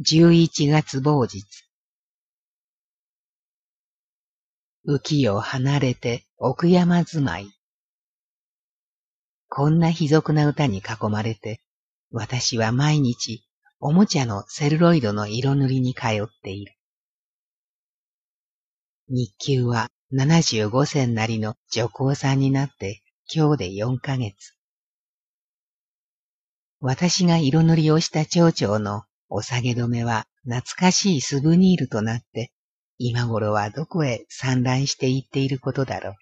11月某日。浮世を離れて奥山住まい。こんな卑俗な歌に囲まれて、私は毎日おもちゃのセルロイドの色塗りに通っている。日給は75銭なりの女工さんになって今日で4ヶ月。私が色塗りをした蝶々のお下げ止めは懐かしいスブニールとなって今頃はどこへ散乱していっていることだろう。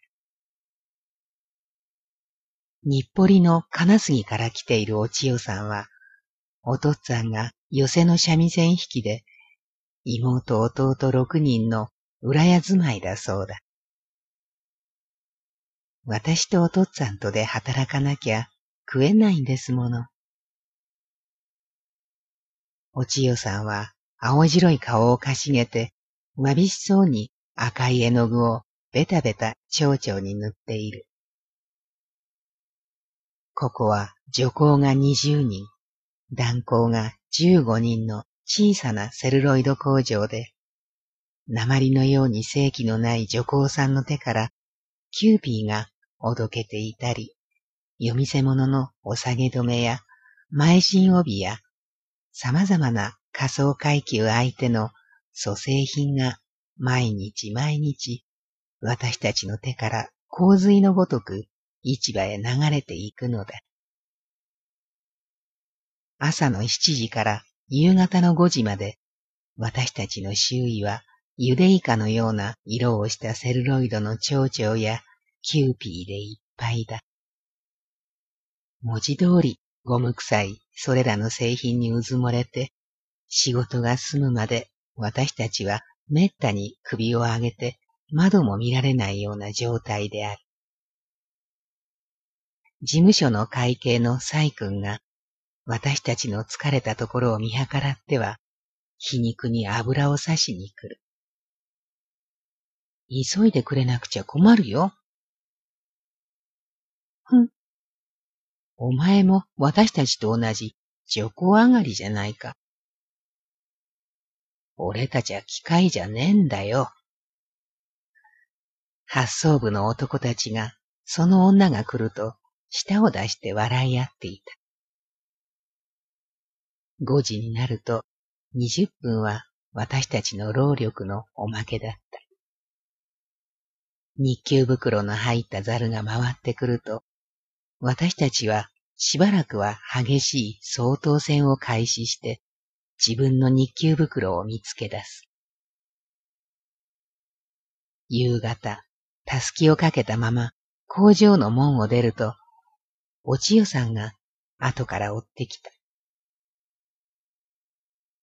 日暮里の金杉から来ているお千代さんは、お父っつぁんが寄せの三味線引きで、妹弟六人の裏屋住まいだそうだ。私とお父っつぁんとで働かなきゃ食えないんですもの。お千代さんは青白い顔をかしげて、わびしそうに赤い絵の具をベタベタ蝶々に塗っている。ここは女工が20人、男工が15人の小さなセルロイド工場で、鉛のように生気のない女工さんの手からキューピーがおどけていたり、夜店物のお下げ止めや前芯帯や様々な下層階級相手の粗製品が毎日毎日私たちの手から洪水のごとく市場へ流れていくのだ。朝の7時から夕方の5時まで私たちの周囲はゆでイカのような色をしたセルロイドの蝶々やキューピーでいっぱいだ。文字通りゴム臭いそれらの製品にうずもれて、仕事が済むまで私たちはめったに首を上げて窓も見られないような状態である。事務所の会計の細君が私たちの疲れたところを見計らっては皮肉に油を刺しに来る。急いでくれなくちゃ困るよ。ふん、お前も私たちと同じ女工上がりじゃないか。俺たちは機械じゃねえんだよ。発送部の男たちが、その女が来ると、舌を出して笑い合っていた。5時になると、20分は私たちの労力のおまけだった。日給袋の入ったザルが回ってくると、私たちはしばらくは激しい相当戦を開始して自分の日給袋を見つけ出す。夕方、たすきをかけたまま工場の門を出ると、お千代さんが後から追ってきた。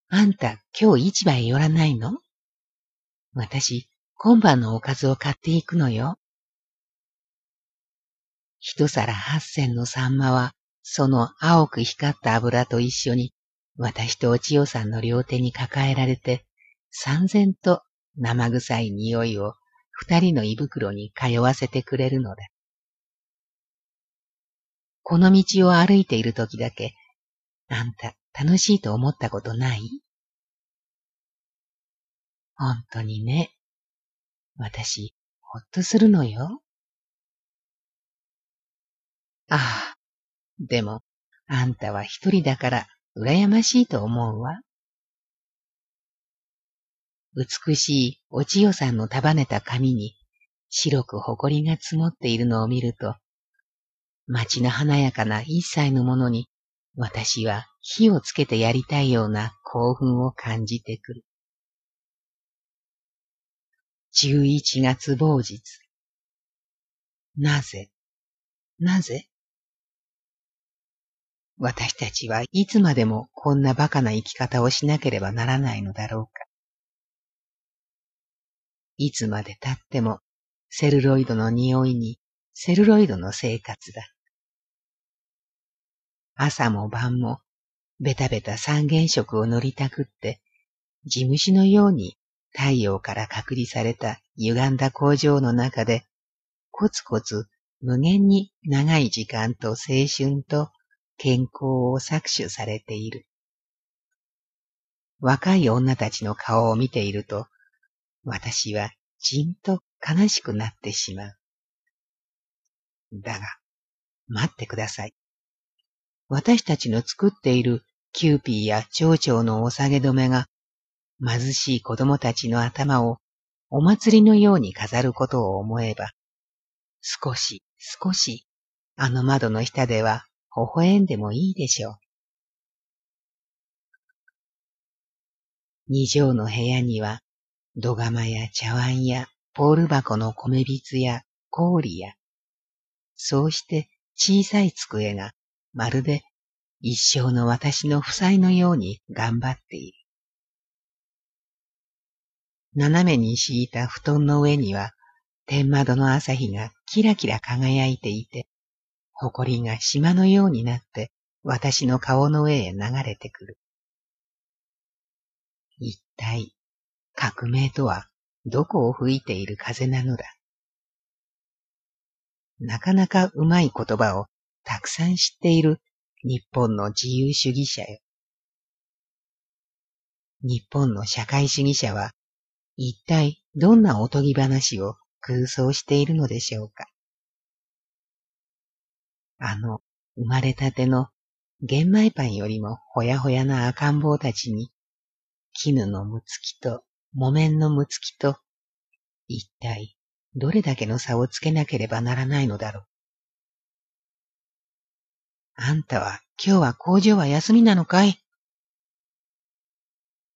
あんた今日市場へ寄らないの？私、今晩のおかずを買っていくのよ。一皿八銭のサンマは、その青く光った油と一緒に、私とお千代さんの両手に抱えられて、三千と生臭い匂いを二人の胃袋に通わせてくれるのだ。この道を歩いている時だけ、あんた楽しいと思ったことない？本当にね。私、ほっとするのよ。ああ、でも、あんたは一人だから羨ましいと思うわ。美しいお千代さんの束ねた髪に白く埃が積もっているのを見ると、街の華やかな一切のものに私は火をつけてやりたいような興奮を感じてくる。十一月某日。なぜ、なぜ？私たちはいつまでもこんな馬鹿な生き方をしなければならないのだろうか。いつまで経ってもセルロイドの匂いにセルロイドの生活だ。朝も晩もベタベタ三原色を塗りたくって地虫のように太陽から隔離された歪んだ工場の中でコツコツ無限に長い時間と青春と健康を搾取されている。若い女たちの顔を見ていると、私はじんと悲しくなってしまう。だが、待ってください。私たちの作っているキューピーや蝶々のお下げ止めが、貧しい子供たちの頭をお祭りのように飾ることを思えば、少し少しあの窓の下では微笑んでもいいでしょう。二畳の部屋には土釜や茶碗やポール箱の米びつや氷や、そうして小さい机がまるで一生の私の負債のように頑張っている。斜めに敷いた布団の上には天窓の朝日がキラキラ輝いていて、埃が島のようになって私の顔の上へ流れてくる。一体革命とはどこを吹いている風なのだ？なかなかうまい言葉をたくさん知っている日本の自由主義者よ。日本の社会主義者は一体どんなおとぎ話を空想しているのでしょうか？あの生まれたての玄米パンよりもほやほやな赤ん坊たちに絹のむつきと木綿のむつきと、一体どれだけの差をつけなければならないのだろう。あんたは今日は工場は休みなのかい？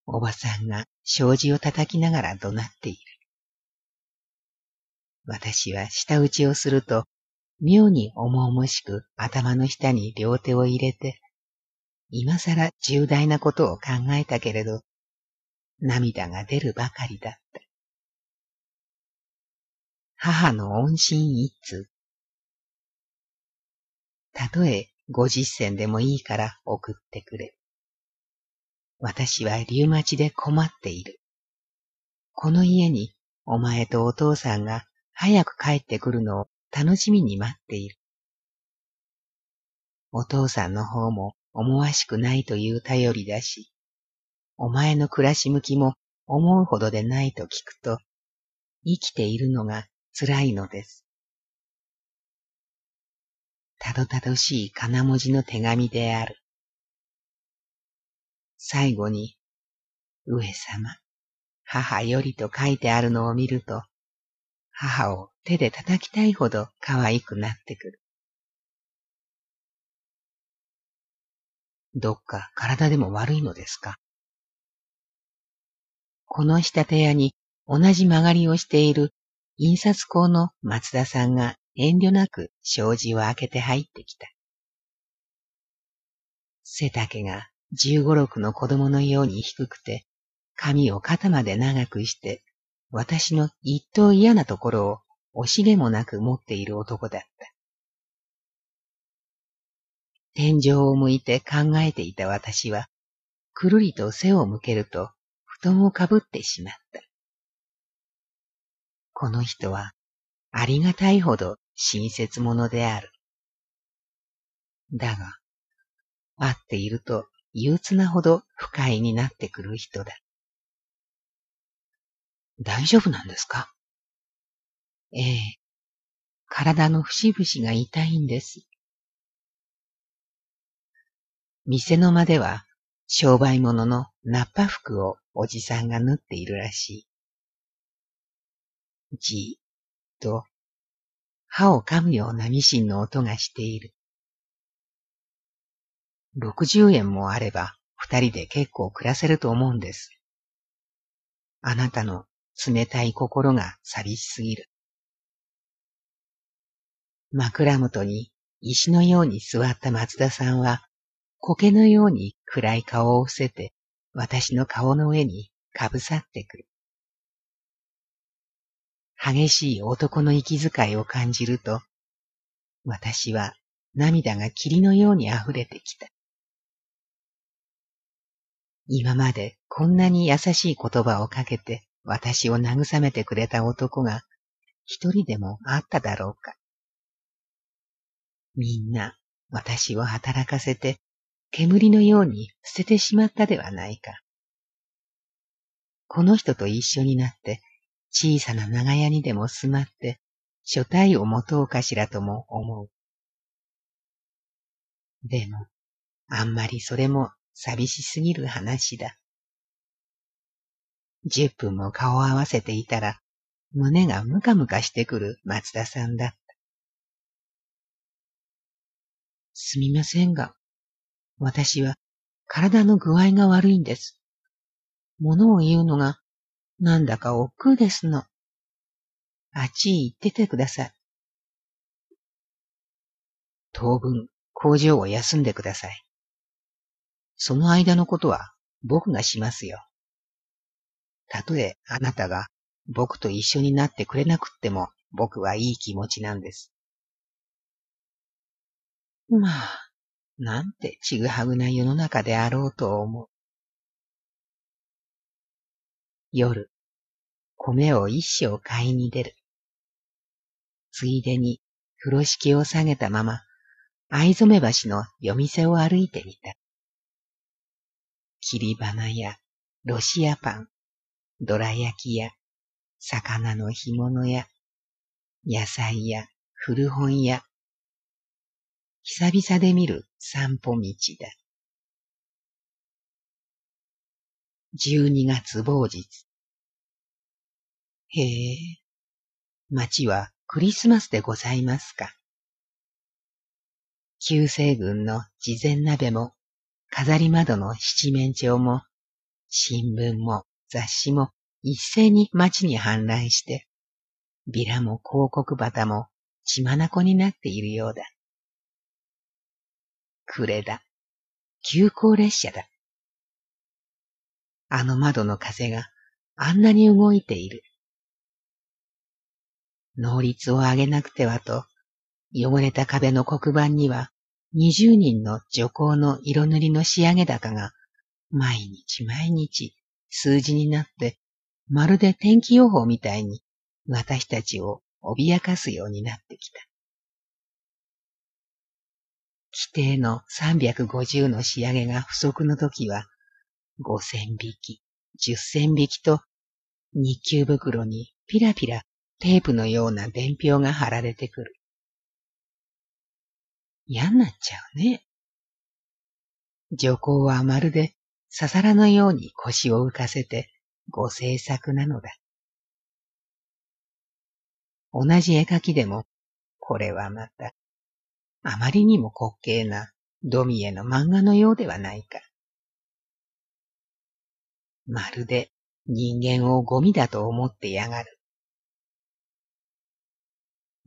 おばさんが障子を叩きながら怒鳴っている。私は舌打ちをすると、妙に重々しく頭の下に両手を入れて、今更重大なことを考えたけれど、涙が出るばかりだった。母の恩心一通。たとえ五十銭でもいいから送ってくれ。私はリウマチで困っている。この家にお前とお父さんが早く帰ってくるのを楽しみに待っている。お父さんの方も思わしくないという頼りだし、お前の暮らし向きも思うほどでないと聞くと、生きているのが辛いのです。たどたどしい金文字の手紙である。最後に、上様、母よりと書いてあるのを見ると、母を手で叩きたいほど可愛くなってくる。どっか体でも悪いのですか？この仕立屋に同じ曲がりをしている印刷工の松田さんが遠慮なく障子を開けて入ってきた。背丈が十五六の子供のように低くて、髪を肩まで長くして、私の一等嫌なところを惜しげもなく持っている男だった。天井を向いて考えていた私は、くるりと背を向けると、布団をかぶってしまった。この人はありがたいほど親切者である。だが、会っていると憂鬱なほど不快になってくる人だ。大丈夫なんですか？ええ、体の節々が痛いんです。店の間では商売物のナッパ服をおじさんが縫っているらしい。じーっと歯を噛むようなミシンの音がしている。六十円もあれば二人で結構暮らせると思うんです。あなたの冷たい心が寂しすぎる。枕元に石のように座った松田さんは、苔のように暗い顔を伏せて私の顔の上にかぶさってくる。激しい男の息遣いを感じると、私は涙が霧のように溢れてきた。今までこんなに優しい言葉をかけて私を慰めてくれた男が一人でもあっただろうか。みんな私を働かせて煙のように捨ててしまったではないか。この人と一緒になって小さな長屋にでも住まって所帯を持とうかしらとも思う。でも、あんまりそれも寂しすぎる話だ。十分も顔を合わせていたら、胸がムカムカしてくる松田さんだった。すみませんが、私は体の具合が悪いんです。物を言うのがなんだか億劫ですの。あっちへ行っててください。当分工場を休んでください。その間のことは僕がしますよ。たとえあなたが僕と一緒になってくれなくっても僕はいい気持ちなんです。まあ、なんてちぐはぐな世の中であろうと思う。夜、米を一升買いに出る。ついでに風呂敷を下げたまま、藍染橋の夜店を歩いてみた。切り花やロシアパン、どら焼きや魚の干物や野菜や古本屋、久々で見る散歩道だ。12月某日。へえ、町はクリスマスでございますか。旧西軍の事前鍋も、飾り窓の七面鳥も、新聞も雑誌も一斉に町に氾濫して、ビラも広告旗も血眼になっているようだ。暮れだ。急行列車だ。あの窓の風があんなに動いている。能率を上げなくてはと、汚れた壁の黒板には、二十人の女工の色塗りの仕上げ高が、毎日毎日数字になって、まるで天気予報みたいに私たちを脅かすようになってきた。規定の350の仕上げが不足の時は、5000匹、10千匹と、日給袋にピラピラテープのような伝票が貼られてくる。嫌になっちゃうね。女工はまるでささらのように腰を浮かせてご制作なのだ。同じ絵描きでも、これはまた、あまりにも滑稽なドミエの漫画のようではないか。まるで人間をゴミだと思ってやがる。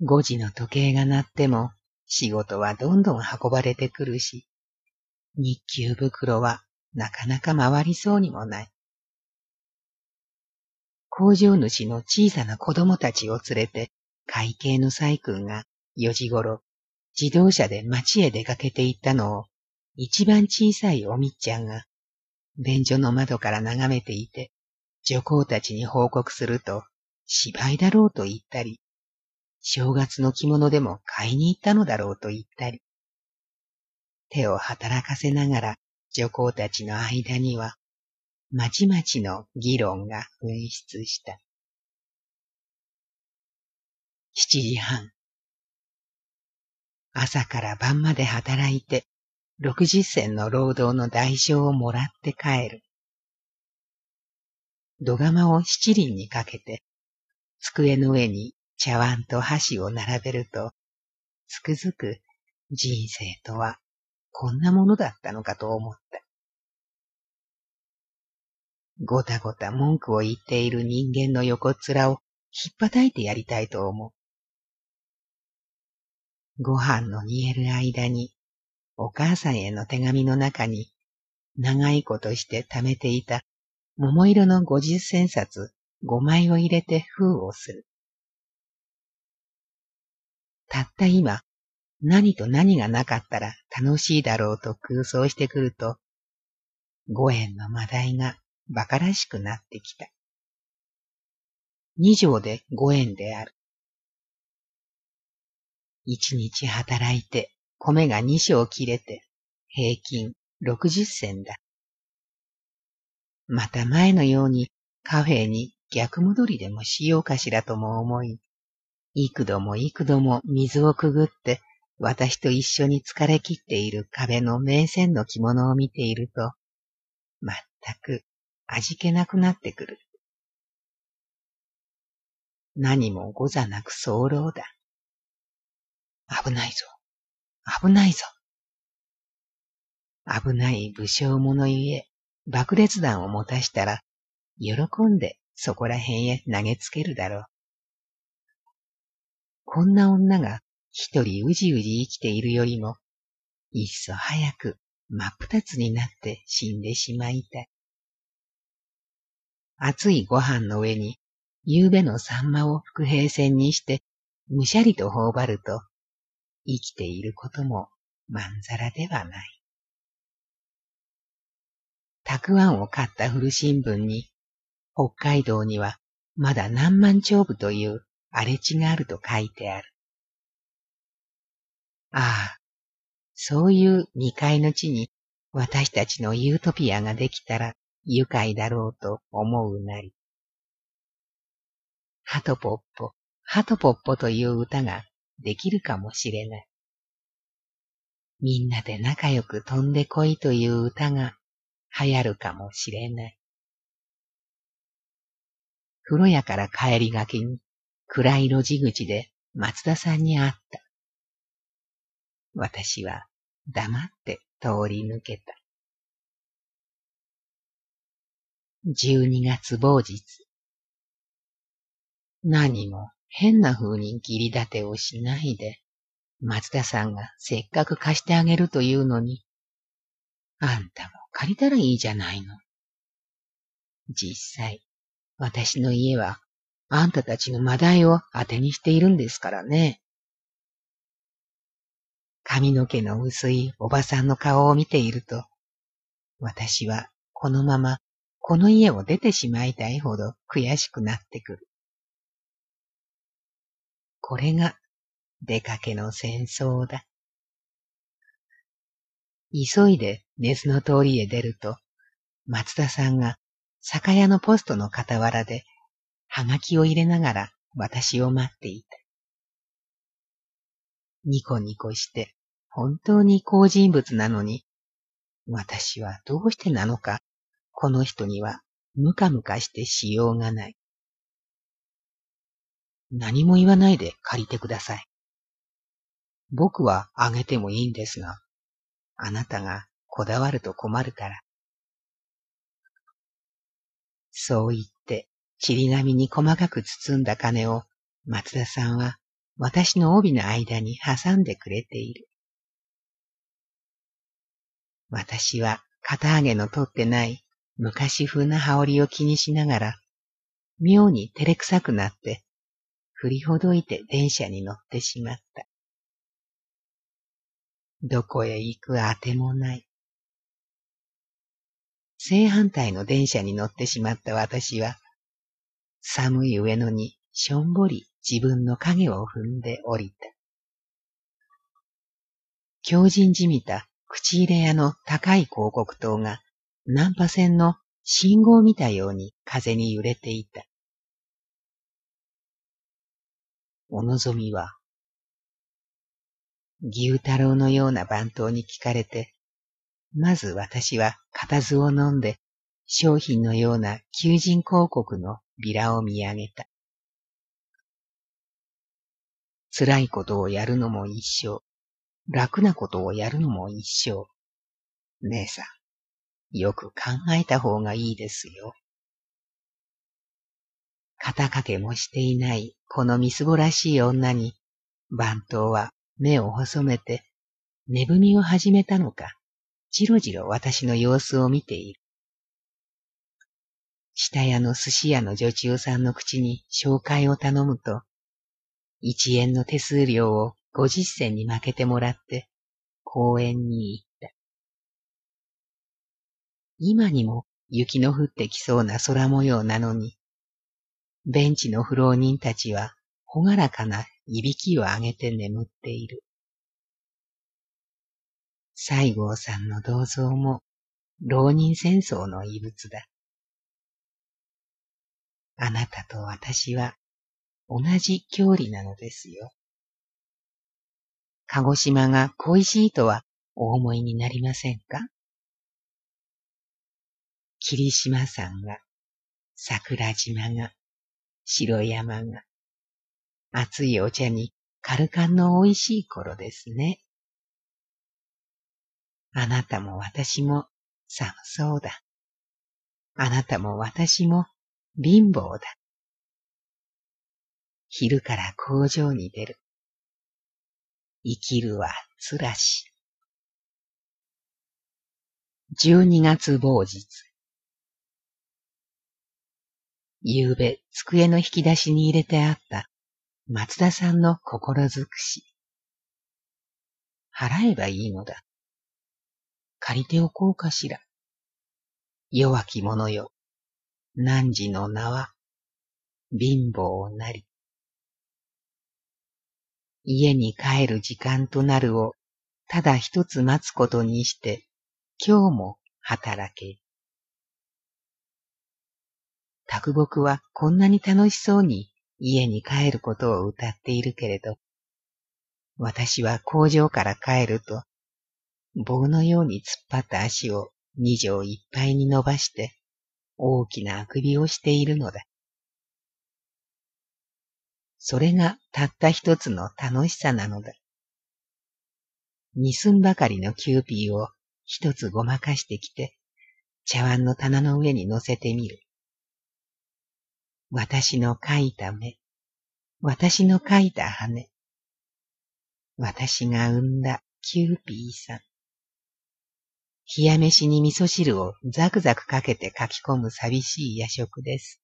5時の時計が鳴っても仕事はどんどん運ばれてくるし、日給袋はなかなか回りそうにもない。工場主の小さな子供たちを連れて会計の細君が4時頃自動車で街へ出かけて行ったのを一番小さいおみっちゃんが便所の窓から眺めていて女工たちに報告すると芝居だろうと言ったり正月の着物でも買いに行ったのだろうと言ったり、手を働かせながら女工たちの間には、まちまちの議論が噴出した。七時半。朝から晩まで働いて、六十銭の労働の代償をもらって帰る。土釜を七輪にかけて、机の上に茶碗と箸を並べると、つくづく人生とはこんなものだったのかと思った。ごたごた文句を言っている人間の横面を引っ叩いてやりたいと思う。ご飯の煮える間に、お母さんへの手紙の中に、長いことして貯めていた桃色の五十銭札五枚を入れて封をする。たった今、何と何がなかったら楽しいだろうと空想してくると、五円のマダイが馬鹿らしくなってきた。二条で五円である。一日働いて米が二升切れて平均六十銭だ。また前のようにカフェに逆戻りでもしようかしらとも思い、幾度も幾度も水をくぐって私と一緒に疲れ切っている壁の名線の着物を見ていると、まったく味気なくなってくる。何もござなく早漏だ。危ないぞ。危ないぞ。危ない武将者ゆえ、爆裂弾を持たしたら、喜んでそこら辺へ投げつけるだろう。こんな女が一人うじうじ生きているよりも、いっそ早く真っ二つになって死んでしまいたい。熱いご飯の上に、夕べのサンマを伏兵線にして、むしゃりと頬張ると、生きていることもまんざらではない。たくあんを買った古新聞に、北海道にはまだ何万丁部という荒れ地があると書いてある。ああ、そういう未開の地に私たちのユートピアができたら愉快だろうと思うなり。ハトポッポ、ハトポッポという歌ができるかもしれない。みんなで仲良く飛んでこいという歌が流行るかもしれない。風呂屋から帰りがけに暗い路地口で松田さんに会った。私は黙って通り抜けた。十二月某日。何も変な風に切り立てをしないで、松田さんがせっかく貸してあげるというのに、あんたも借りたらいいじゃないの。実際、私の家はあんたたちのマダイを当てにしているんですからね。髪の毛の薄いおばさんの顔を見ていると、私はこのままこの家を出てしまいたいほど悔しくなってくる。これが出かけの戦争だ。急いで根津の通りへ出ると、松田さんが酒屋のポストの傍らで、はがきを入れながら私を待っていた。ニコニコして本当に好人物なのに、私はどうしてなのか、この人にはムカムカしてしようがない。何も言わないで借りてください。僕はあげてもいいんですが、あなたがこだわると困るから。そう言って、塵並みに細かく包んだ金を松田さんは私の帯の間に挟んでくれている。私は肩上げの取ってない昔風な羽織を気にしながら、妙に照れくさくなって、振りほどいて電車に乗ってしまった。どこへ行くあてもない。正反対の電車に乗ってしまった私は、寒い上野にしょんぼり自分の影を踏んで降りた。強靭じみた口入れ屋の高い広告塔が、ナンパ線の信号を見たように風に揺れていた。お望みは、牛太郎のような番頭に聞かれて、まず私は固唾を飲んで、商品のような求人広告のビラを見上げた。辛いことをやるのも一生。楽なことをやるのも一生。姉さん、よく考えた方がいいですよ。肩掛けもしていないこのみすぼらしい女に、番頭は目を細めて、寝踏みを始めたのか、じろじろ私の様子を見ている。下屋の寿司屋の女中さんの口に紹介を頼むと、一円の手数料を五十銭に負けてもらって公園に行った。今にも雪の降ってきそうな空模様なのに、ベンチの不老人たちはほがらかないびきを上げて眠っている。西郷さんの銅像も浪人戦争の遺物だ。あなたと私は同じ距離なのですよ。鹿児島が恋しいとはお思いになりませんか？霧島山が、桜島が、白山が、熱いお茶にカルカンの美味しい頃ですね。あなたも私も寒そうだ。あなたも私も貧乏だ。昼から工場に出る。生きるはつらし。十二月某日。夕べ、机の引き出しに入れてあった松田さんの心づくし。払えばいいのだ。借りておこうかしら。弱き者よ。汝の名は、貧乏なり。家に帰る時間となるを、ただ一つ待つことにして、今日も働け。卓木はこんなに楽しそうに家に帰ることを歌っているけれど、私は工場から帰ると、棒のように突っ張った足を二畳いっぱいに伸ばして、大きなあくびをしているのだ。それがたった一つの楽しさなのだ。二寸ばかりのキューピーを一つごまかしてきて、茶碗の棚の上に乗せてみる。私の描いた目、私の描いた羽、私が産んだキューピーさん。冷や飯に味噌汁をザクザクかけて書き込む寂しい夜食です。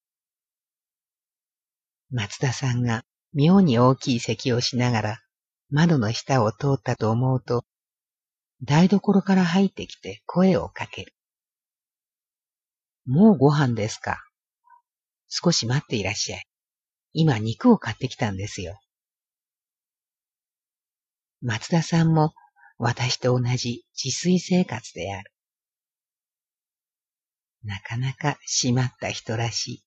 松田さんが妙に大きい咳をしながら窓の下を通ったと思うと、台所から入ってきて声をかける。もうご飯ですか？少し待っていらっしゃい。今肉を買ってきたんですよ。松田さんも私と同じ自炊生活である。なかなか閉まった人らしい。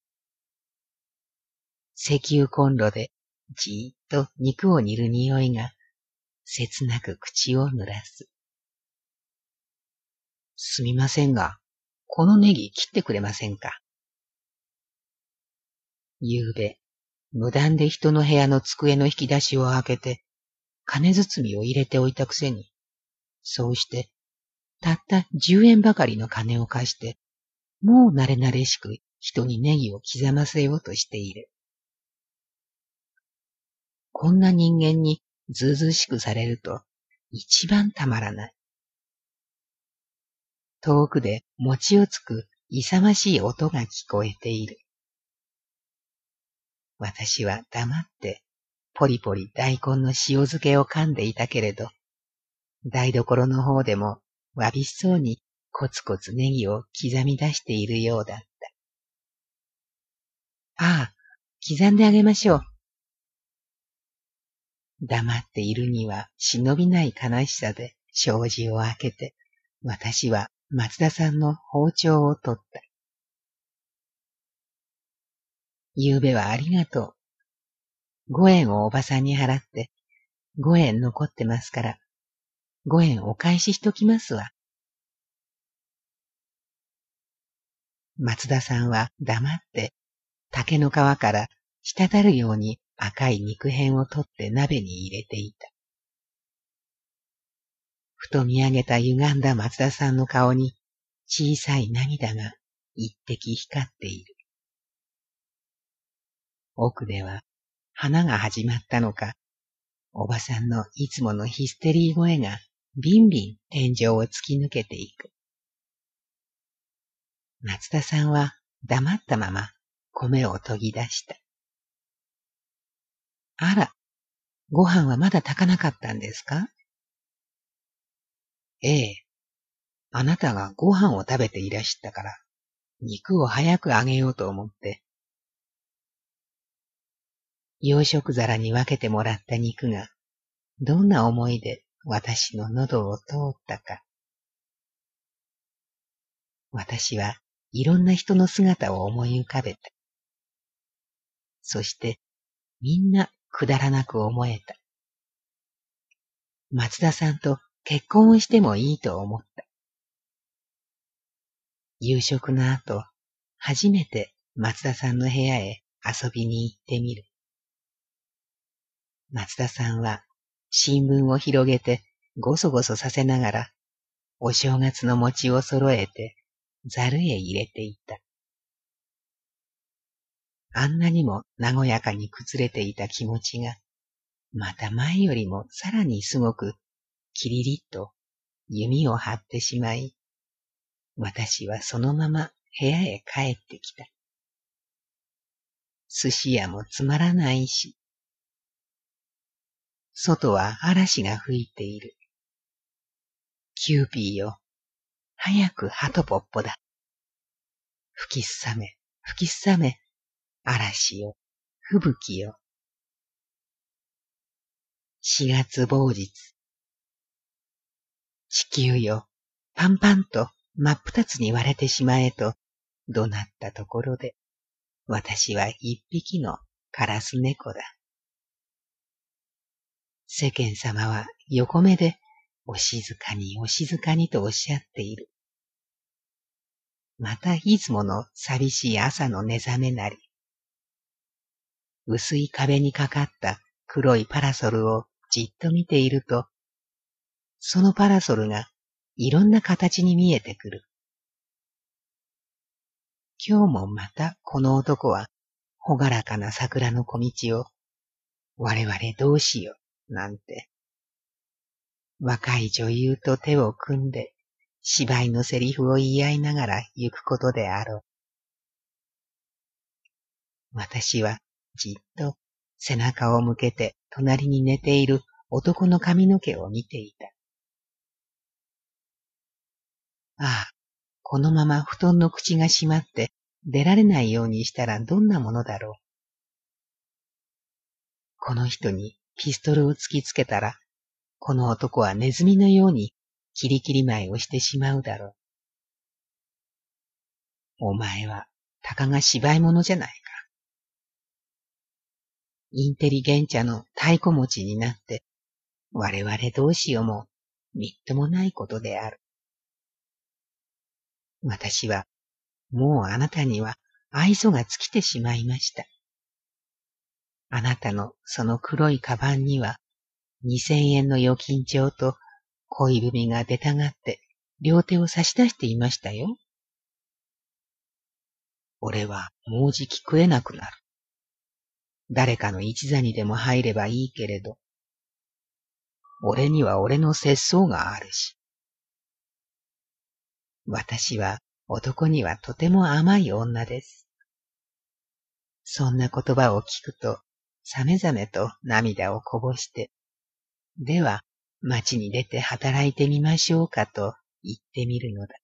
石油コンロでじーっと肉を煮る匂いが切なく口を濡らす。すみませんが、このネギ切ってくれませんか？夕べ、無断で人の部屋の机の引き出しを開けて、金包みを入れておいたくせに、そうして、たった十円ばかりの金を貸して、もう慣れ慣れしく人にネギを刻ませようとしている。こんな人間にずうずうしくされると一番たまらない。遠くで餅をつく勇ましい音が聞こえている。私は黙ってポリポリ大根の塩漬けを噛んでいたけれど、台所の方でもわびしそうにコツコツネギを刻み出しているようだった。ああ、刻んであげましょう。黙っているには忍びない悲しさで障子を開けて、私は松田さんの包丁を取った。夕べはありがとう。五円をおばさんに払って、五円残ってますから、五円お返ししときますわ。松田さんは黙って竹の皮から滴るように赤い肉片を取って鍋に入れていた。ふと見上げた歪んだ松田さんの顔に小さい涙が一滴光っている。奥では花が始まったのか、おばさんのいつものヒステリー声がビンビン天井を突き抜けていく。松田さんは黙ったまま米を研ぎ出した。あら、ご飯はまだ炊かなかったんですか？ええ。あなたがご飯を食べていらしたから、肉を早くあげようと思って。洋食皿に分けてもらった肉が、どんな思いで私の喉を通ったか。私はいろんな人の姿を思い浮かべた。そしてみんなくだらなく思えた。松田さんと結婚をしてもいいと思った。夕食の後、初めて松田さんの部屋へ遊びに行ってみる。松田さんは新聞を広げてごそごそさせながら、お正月の餅を揃えてざるへ入れていた。あんなにも和やかに崩れていた気持ちが、また前よりもさらにすごく、キリリッと弓を張ってしまい、私はそのまま部屋へ帰ってきた。寿司屋もつまらないし、外は嵐が吹いている。キューピーよ、早くハトポッポだ。吹きすさめ、吹きすさめ、嵐よ、吹雪よ。四月某日。地球よ、パンパンと真っ二つに割れてしまえと、怒鳴ったところで、私は一匹のカラス猫だ。世間様は横目で、お静かにお静かにとおっしゃっている。またいつもの寂しい朝の寝覚めなり。薄い壁にかかった黒いパラソルをじっと見ていると、そのパラソルがいろんな形に見えてくる。今日もまたこの男は、ほがらかな桜の小道を、我々どうしよう、なんて。若い女優と手を組んで、芝居のセリフを言い合いながら行くことであろう。私はじっと背中を向けて隣に寝ている男の髪の毛を見ていた。ああ、このまま布団の口が閉まって出られないようにしたらどんなものだろう。この人にピストルを突きつけたら、この男はネズミのようにキリキリ舞いをしてしまうだろう。お前はたかが芝居者じゃないか。インテリゲンチャの太鼓持ちになって、我々どうしようもみっともないことである。私は、もうあなたには愛想が尽きてしまいました。あなたのその黒いカバンには、二千円の預金帳と恋文が出たがって両手を差し出していましたよ。俺はもうじき食えなくなる。誰かの一座にでも入ればいいけれど、俺には俺の節操があるし、私は男にはとても甘い女です。そんな言葉を聞くと、さめざめと涙をこぼして、では、町に出て働いてみましょうかと言ってみるのだ。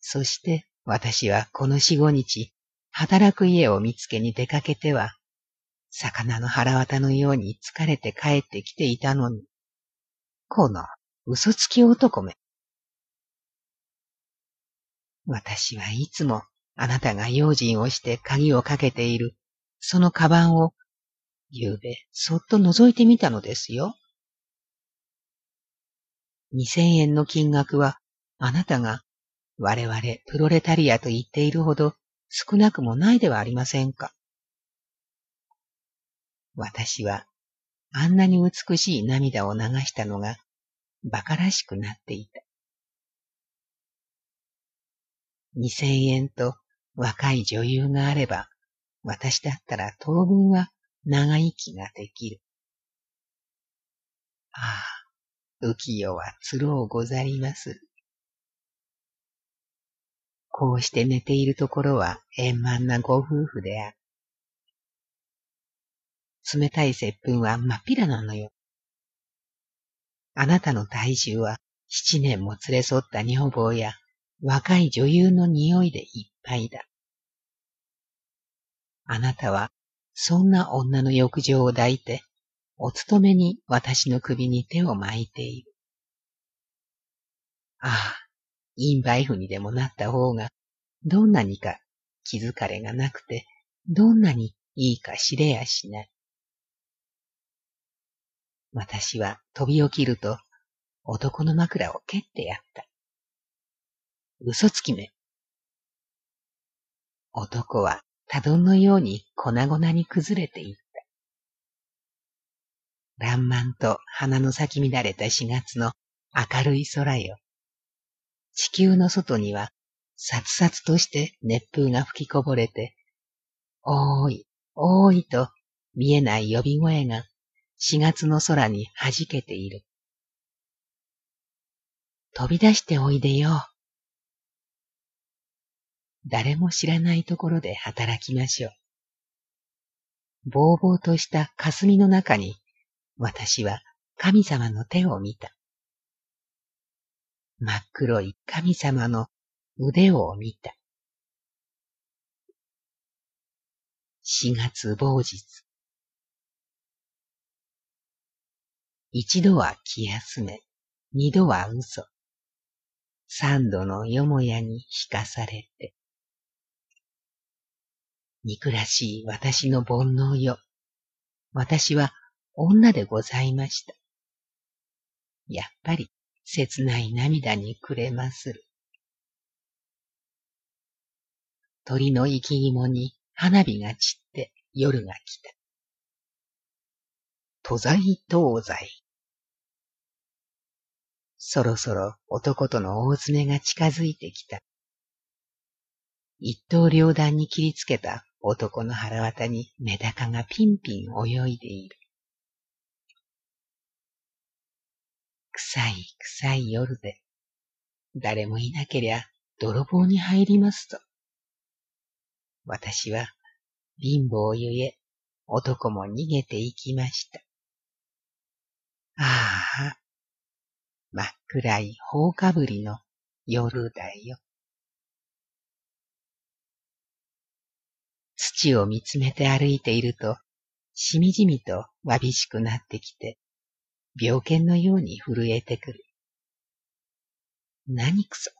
そして私はこの四五日、働く家を見つけに出かけては、魚の腹渡のように疲れて帰ってきていたのに、この嘘つき男め。私はいつもあなたが用心をして鍵をかけている、そのカバンを、ゆうべそっと覗いてみたのですよ。二千円の金額は、あなたが我々プロレタリアと言っているほど少なくもないではありませんか。私はあんなに美しい涙を流したのが馬鹿らしくなっていた。二千円と若い女優があれば、私だったら当分は長生きができる。ああ、浮世はつろうござります。こうして寝ているところは円満なご夫婦である。冷たい接吻は真っ平なのよ。あなたの体重は七年も連れ添った女房や若い女優の匂いでいっぱいだ。あなたは、そんな女の浴場を抱いて、お勤めに私の首に手を巻いている。ああ、インバイフにでもなった方が、どんなにか気づかれがなくて、どんなにいいか知れやしない。私は飛び起きると男の枕を蹴ってやった。嘘つきめ。男は多丼のように粉々に崩れていった。爛漫と花の咲き乱れた4月の明るい空よ。地球の外には、さつさつとして熱風が吹きこぼれて、おーい、おーいと見えない呼び声が4月の空に弾けている。飛び出しておいでよ。誰も知らないところで働きましょう。ぼうぼうとした霞の中に、私は神様の手を見た。真っ黒い神様の腕を見た。四月某日。一度は気休め、二度は嘘。三度のよもやに引かされて。憎らしい私の煩悩よ。私は女でございました。やっぱり切ない涙にくれまする。鳥の生き肝に花火が散って夜が来た。都在東西。そろそろ男との大詰めが近づいてきた。一刀両断に切りつけた男の腹渡にメダカがピンピン泳いでいる。臭い臭い夜で、誰もいなけりゃ泥棒に入りますと。私は貧乏ゆえ男も逃げて行きました。ああ、真っ暗い放かぶりの夜だよ。土を見つめて歩いていると、しみじみとわびしくなってきて、病犬のように震えてくる。何くそ。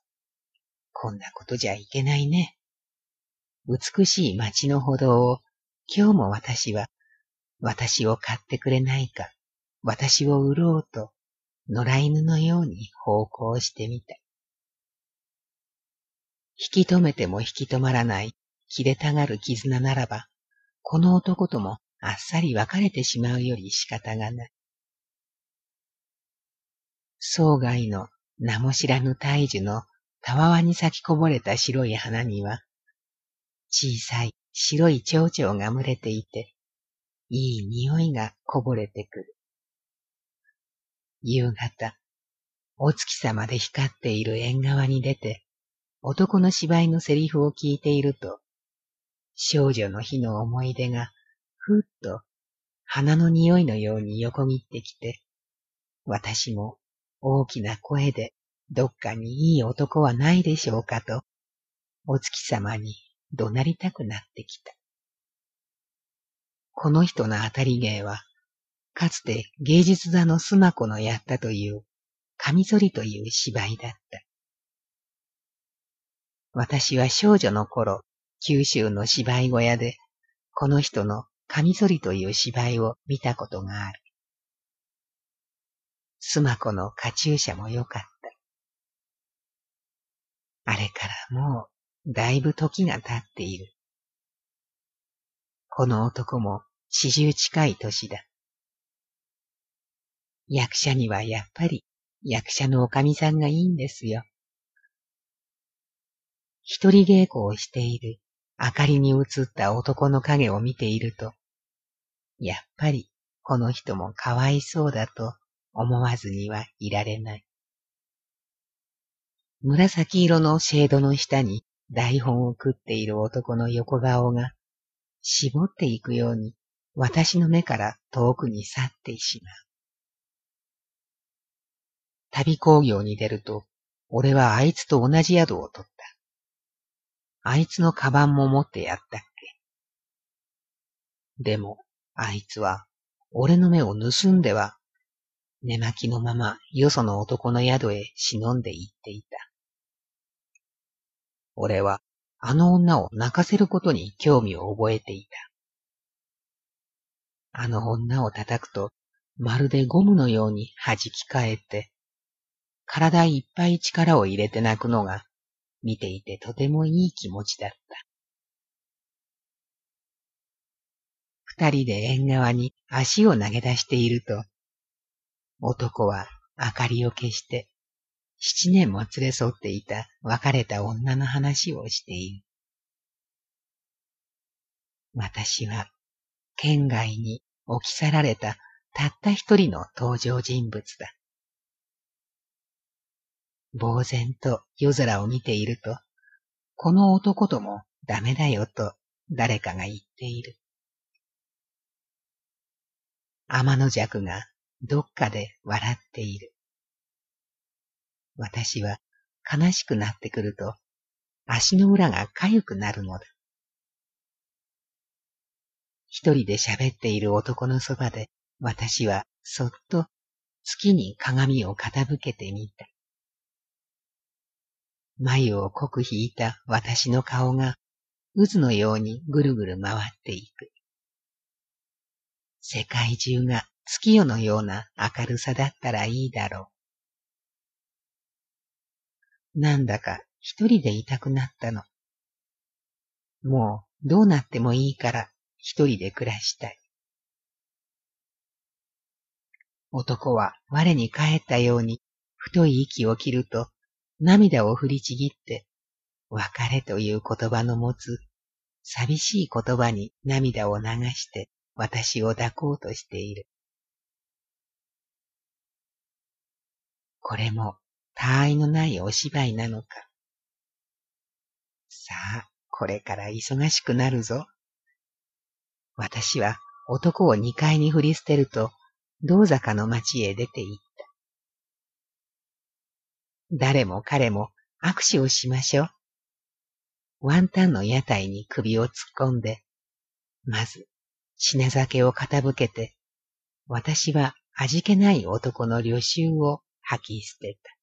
こんなことじゃいけないね。美しい街の歩道を今日も私は、私を買ってくれないか、私を売ろうと、野良犬のように奉公してみた。引き止めても引き止まらない切れたがる絆ならば、この男ともあっさり別れてしまうより仕方がない。総外の名も知らぬ大樹のたわわに咲きこぼれた白い花には、小さい白い蝶々が群れていて、いい匂いがこぼれてくる。夕方、お月様で光っている縁側に出て、男の芝居のセリフを聞いていると、少女の日の思い出が、ふっと花の匂いのように横切ってきて、私も大きな声でどっかにいい男はないでしょうかと、お月様に怒鳴りたくなってきた。この人の当たり芸は、かつて芸術座のスマコのやったという、カミソリという芝居だった。私は少女の頃、九州の芝居小屋で、この人のカミソリという芝居を見たことがある。スマコのカチューシャも良かった。あれからもう、だいぶ時が経っている。この男も四十近い年だ。役者にはやっぱり役者のおかみさんがいいんですよ。一人稽古をしている明かりに映った男の影を見ていると、やっぱりこの人もかわいそうだと思わずにはいられない。紫色のシェードの下に台本を食っている男の横顔が絞っていくように私の目から遠くに去ってしまう。旅工業に出ると、俺はあいつと同じ宿を取った。あいつのカバンも持ってやったっけ。でも、あいつは、俺の目を盗んでは寝巻きのままよその男の宿へ忍んで行っていた。俺はあの女を泣かせることに興味を覚えていた。あの女を叩くと、まるでゴムのように弾き返って、体いっぱい力を入れて泣くのが、見ていてとてもいい気持ちだった。二人で縁側に足を投げ出していると、男は明かりを消して、七年も連れ添っていた別れた女の話をしている。私は県外に置き去られたたった一人の登場人物だ。呆然と夜空を見ていると、この男ともダメだよと誰かが言っている。天の弱がどっかで笑っている。私は悲しくなってくると足の裏が痒くなるのだ。一人で喋っている男のそばで私はそっと月に鏡を傾けてみた。眉を濃く引いた私の顔が渦のようにぐるぐる回っていく。世界中が月夜のような明るさだったらいいだろう。なんだか一人でいたくなったの。もうどうなってもいいから一人で暮らしたい。男は我に帰ったように太い息を切ると涙を振りちぎって別れという言葉の持つ寂しい言葉に涙を流して私を抱こうとしている。これも他愛のないお芝居なのか。さあ、これから忙しくなるぞ。私は男を二階に振り捨てると、道坂の町へ出て行った。誰も彼も握手をしましょう。ワンタンの屋台に首を突っ込んで、まず、品酒を傾けて、私は味気ない男の旅臭を吐き捨てた。